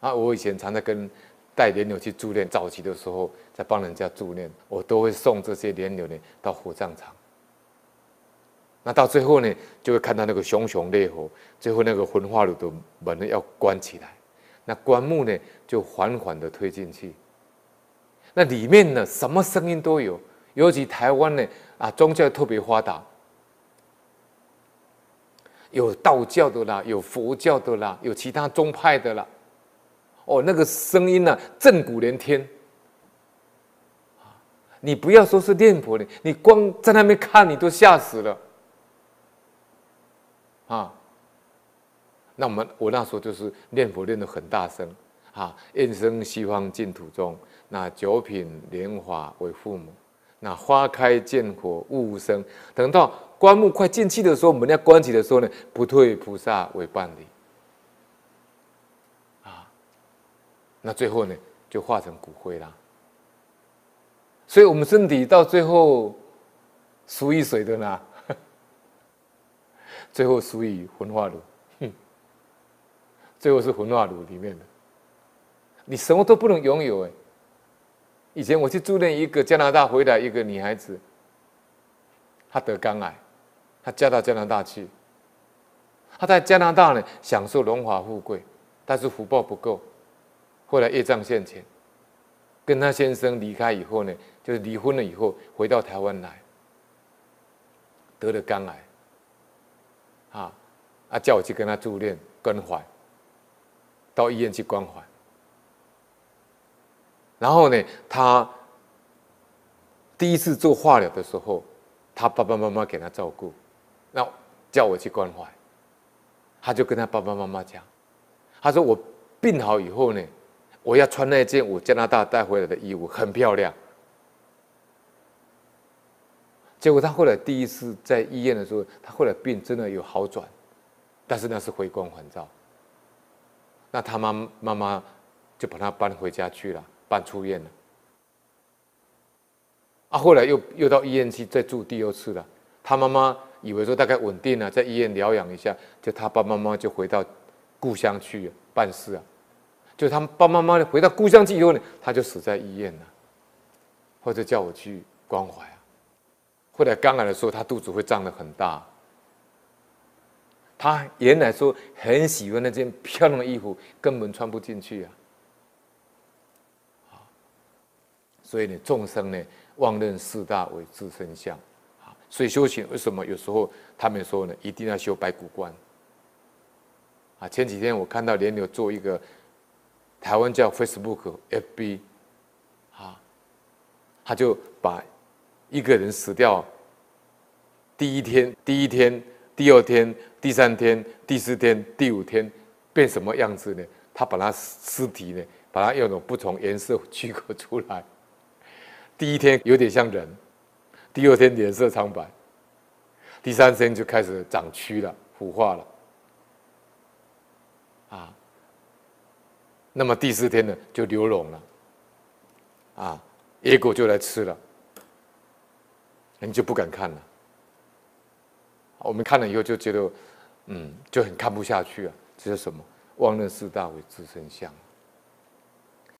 啊，我以前常常跟带莲友去助念，早期的时候在帮人家助念，我都会送这些莲友呢到火葬场。那到最后呢，就会看到那个熊熊烈火，最后那个焚化炉的门呢要关起来，那棺木呢就缓缓的推进去。那里面呢什么声音都有，尤其台湾呢啊宗教特别发达，有道教的啦，有佛教的啦，有其他宗派的啦。哦，那个声音呢震鼓连天。你不要说是念佛的，你光在那边看你都吓死了。啊，那我们我那时候就是念佛念得很大声，啊，愿生西方净土中，那九品莲华为父母，那花开见佛悟无生。等到棺木快进去的时候，门要关起的时候呢，不退菩萨为伴侣，啊，那最后呢就化成骨灰啦。所以我们身体到最后属于谁的呢？最后属于焚化炉，哼，最后是焚化炉里面的，你什么都不能拥有哎。以前我去住念一个加拿大回来一个女孩子，她得肝癌，她嫁到加拿大去，她在加拿大呢享受荣华富贵，但是福报不够，后来业障现前，跟她先生离开以后呢，就是离婚了以后回到台湾来，得了肝癌。啊，啊，叫我去跟他住院关怀，到医院去关怀。然后呢，他第一次做化疗的时候，他爸爸妈妈给他照顾，那叫我去关怀，他就跟他爸爸妈妈讲，他说我病好以后呢，我要穿那件我加拿大带回来的衣服，很漂亮。结果他后来第一次在医院的时候，他后来病真的有好转，但是那是回光返照。那他妈妈妈就把他搬回家去了，搬出院了。啊，后来又又到医院去再住第二次了。他妈妈以为说大概稳定了，在医院疗养一下，就他爸爸妈妈就回到故乡去办事啊。就他爸爸妈妈回到故乡去以后呢，他就死在医院了，或者叫我去关怀。啊。或者刚来的时候，他肚子会胀得很大。他原来说很喜欢那件漂亮的衣服，根本穿不进去啊。所以呢，众生呢，妄认四大为自身相。所以修行为什么有时候他们说呢，一定要修白骨观。啊，前几天我看到莲友做一个台湾叫 Facebook FB，啊，他就把。一个人死掉，第一天、第一天、第二天、第三天、第四天、第五天，变什么样子呢？他把他尸体呢，把它用种不同颜色区隔出来。第一天有点像人，第二天脸色苍白，第三天就开始长蛆了、腐化了。啊，那么第四天呢，就流脓了。啊，野果就来吃了。你就不敢看了。我们看了以后就觉得，嗯，就很看不下去啊。这是什么？妄论四大为自身相。